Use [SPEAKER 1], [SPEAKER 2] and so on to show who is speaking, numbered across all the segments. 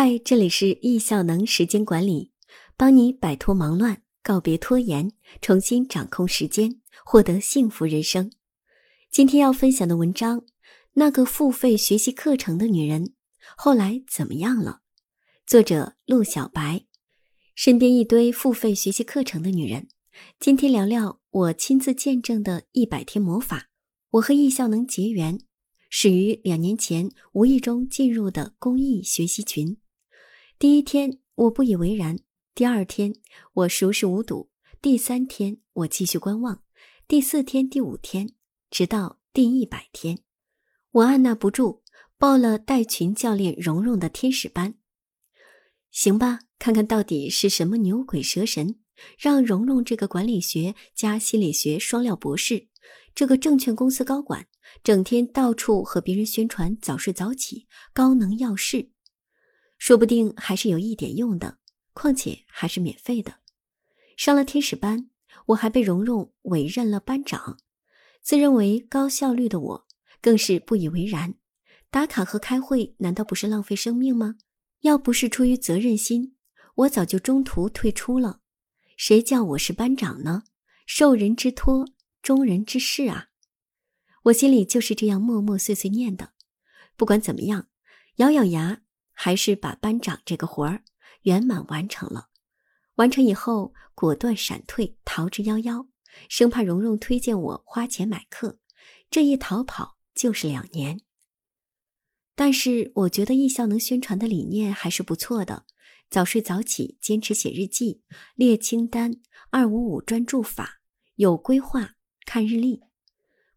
[SPEAKER 1] 嗨，这里是易效能时间管理，帮你摆脱忙乱，告别拖延，重新掌控时间，获得幸福人生。今天要分享的文章，那个付费学习课程的女人后来怎么样了？作者陆小白。身边一堆付费学习课程的女人，今天聊聊我亲自见证的一百天魔法。我和易效能结缘。始于两年前无意中进入的公益学习群。第一天我不以为然，第二天我熟视无睹，第三天我继续观望，第四天、第五天，直到第一百天，我按捺不住，报了带群教练蓉蓉的天使班。行吧，看看到底是什么牛鬼蛇神，让蓉蓉这个管理学加心理学双料博士，这个证券公司高管。整天到处和别人宣传早睡早起、高能要事，说不定还是有一点用的。况且还是免费的。上了天使班，我还被蓉蓉委任了班长。自认为高效率的我，更是不以为然。打卡和开会难道不是浪费生命吗？要不是出于责任心，我早就中途退出了。谁叫我是班长呢？受人之托，忠人之事啊！我心里就是这样默默碎碎念的。不管怎么样，咬咬牙，还是把班长这个活儿圆满完成了。完成以后，果断闪退，逃之夭夭，生怕蓉蓉推荐我花钱买课。这一逃跑就是两年。但是我觉得艺校能宣传的理念还是不错的：早睡早起，坚持写日记，列清单，二五五专注法，有规划，看日历。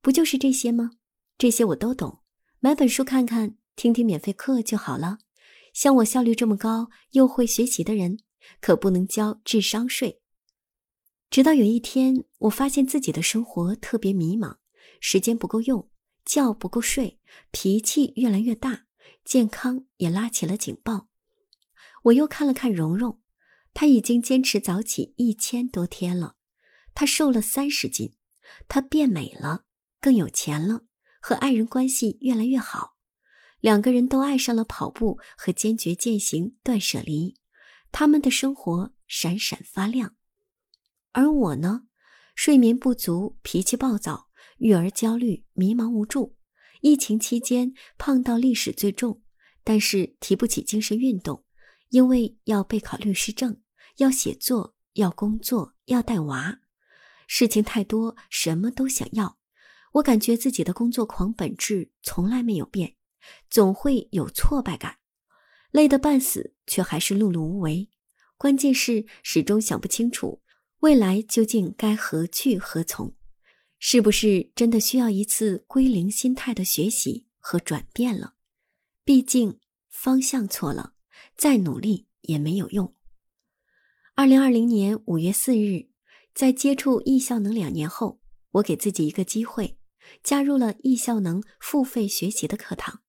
[SPEAKER 1] 不就是这些吗？这些我都懂，买本书看看，听听免费课就好了。像我效率这么高又会学习的人，可不能交智商税。直到有一天，我发现自己的生活特别迷茫，时间不够用，觉不够睡，脾气越来越大，健康也拉起了警报。我又看了看蓉蓉，她已经坚持早起一千多天了，她瘦了三十斤，她变美了。更有钱了，和爱人关系越来越好，两个人都爱上了跑步和坚决践行断舍离，他们的生活闪闪发亮。而我呢，睡眠不足，脾气暴躁，育儿焦虑，迷茫无助。疫情期间胖到历史最重，但是提不起精神运动，因为要备考律师证，要写作，要工作，要带娃，事情太多，什么都想要。我感觉自己的工作狂本质从来没有变，总会有挫败感，累得半死，却还是碌碌无为。关键是始终想不清楚未来究竟该何去何从，是不是真的需要一次归零心态的学习和转变了？毕竟方向错了，再努力也没有用。二零二零年五月四日，在接触易效能两年后，我给自己一个机会。加入了易效能付费学习的课堂，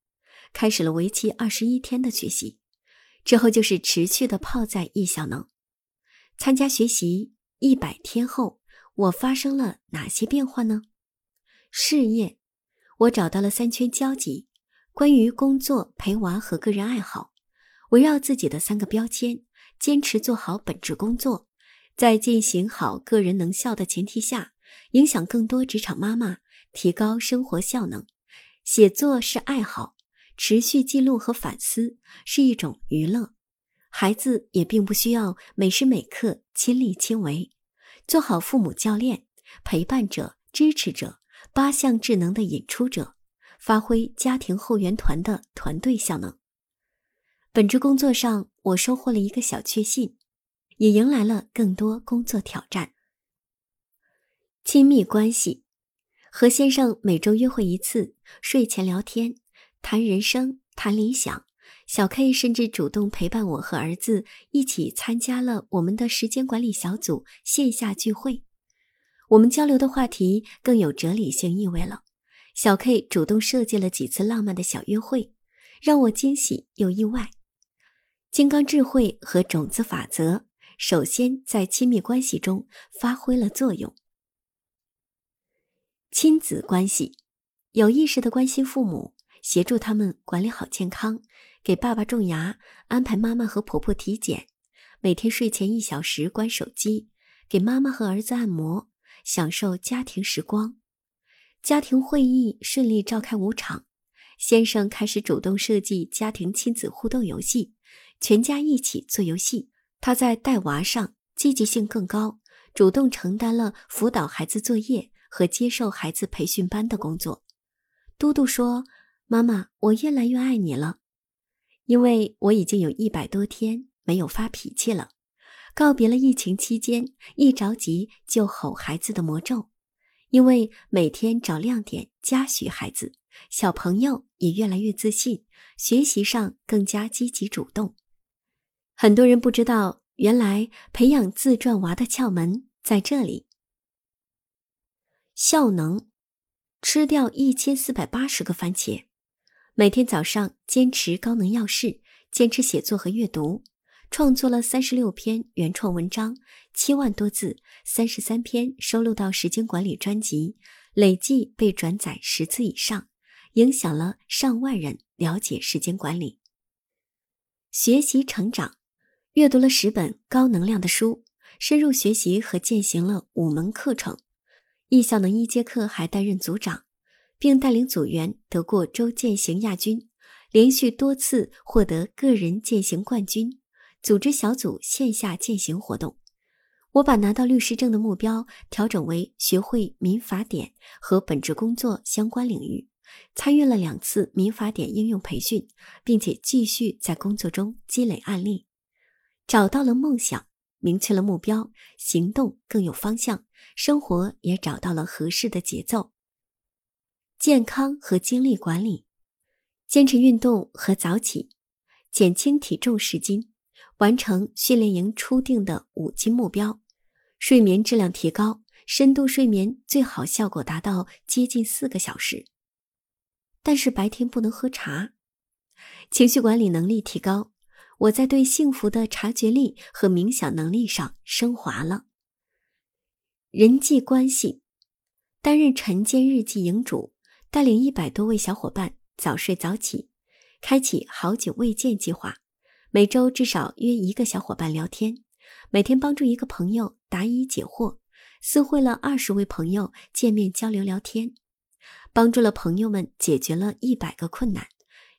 [SPEAKER 1] 开始了为期二十一天的学习，之后就是持续的泡在易效能。参加学习一百天后，我发生了哪些变化呢？事业，我找到了三圈交集。关于工作、陪娃和个人爱好，围绕自己的三个标签，坚持做好本职工作，在进行好个人能效的前提下，影响更多职场妈妈。提高生活效能，写作是爱好，持续记录和反思是一种娱乐。孩子也并不需要每时每刻亲力亲为，做好父母、教练、陪伴者、支持者、八项智能的引出者，发挥家庭后援团的团队效能。本职工作上，我收获了一个小确幸，也迎来了更多工作挑战。亲密关系。和先生每周约会一次，睡前聊天，谈人生，谈理想。小 K 甚至主动陪伴我和儿子一起参加了我们的时间管理小组线下聚会。我们交流的话题更有哲理性意味了。小 K 主动设计了几次浪漫的小约会，让我惊喜又意外。金刚智慧和种子法则，首先在亲密关系中发挥了作用。亲子关系，有意识的关心父母，协助他们管理好健康，给爸爸种牙，安排妈妈和婆婆体检，每天睡前一小时关手机，给妈妈和儿子按摩，享受家庭时光。家庭会议顺利召开五场，先生开始主动设计家庭亲子互动游戏，全家一起做游戏。他在带娃上积极性更高，主动承担了辅导孩子作业和接受孩子培训班的工作。嘟嘟说：“妈妈，我越来越爱你了，因为我已经有一百多天没有发脾气了，告别了疫情期间一着急就吼孩子的魔咒。因为每天找亮点嘉许孩子，小朋友也越来越自信，学习上更加积极主动。很多人不知道，原来培养自转娃的窍门在这里。效能。”吃掉一千四百八十个番茄，每天早上坚持高能要事，坚持写作和阅读，创作了三十六篇原创文章，七万多字，三十三篇收录到时间管理专辑，累计被转载十次以上，影响了上万人了解时间管理。学习成长，阅读了十本高能量的书，深入学习和践行了五门课程。易效能一节课还担任组长，并带领组员得过周践行亚军，连续多次获得个人践行冠军，组织小组线下践行活动。我把拿到律师证的目标调整为学会民法典和本职工作相关领域，参与了两次民法典应用培训，并且继续在工作中积累案例，找到了梦想。明确了目标，行动更有方向，生活也找到了合适的节奏。健康和精力管理，坚持运动和早起，减轻体重十斤，完成训练营初定的五斤目标。睡眠质量提高，深度睡眠最好效果达到接近四个小时。但是白天不能喝茶。情绪管理能力提高。我在对幸福的察觉力和冥想能力上升华了。人际关系，担任晨间日记营主，带领一百多位小伙伴早睡早起，开启好久未见计划，每周至少约一个小伙伴聊天，每天帮助一个朋友答疑解惑，私会了二十位朋友见面交流聊天，帮助了朋友们解决了一百个困难。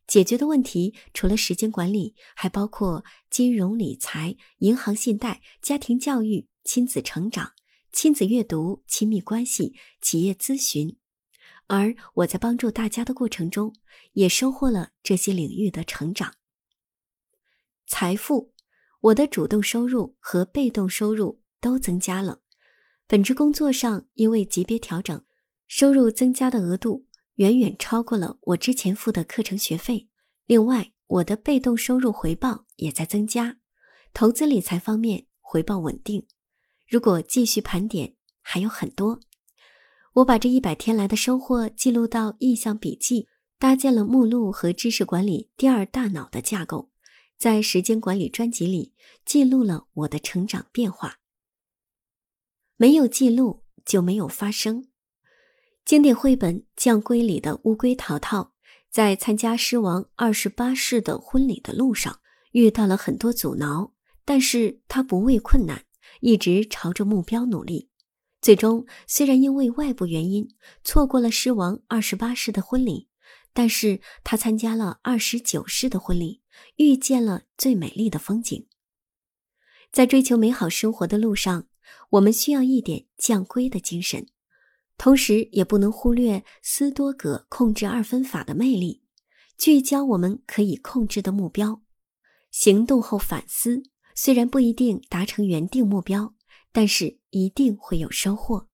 [SPEAKER 1] 解决的问题除了时间管理，还包括金融理财、银行信贷、家庭教育、亲子成长、亲子阅读、亲密关系、企业咨询。而我在帮助大家的过程中，也收获了这些领域的成长。财富，我的主动收入和被动收入都增加了。本职工作上因为级别调整，收入增加的额度。远远超过了我之前付的课程学费。另外，我的被动收入回报也在增加。投资理财方面回报稳定。如果继续盘点，还有很多。我把这一百天来的收获记录到印象笔记，搭建了目录和知识管理第二大脑的架构，在时间管理专辑里记录了我的成长变化。没有记录就没有发生。经典绘本《将归》里的乌龟淘淘，在参加狮王二十八世的婚礼的路上遇到了很多阻挠，但是他不畏困难，一直朝着目标努力。最终，虽然因为外部原因错过了狮王二十八世的婚礼，但是他参加了二十九世的婚礼，遇见了最美丽的风景。在追求美好生活的路上，我们需要一点将归的精神。同时，也不能忽略斯多葛控制二分法的魅力，聚焦我们可以控制的目标，行动后反思。虽然不一定达成原定目标，但是一定会有收获。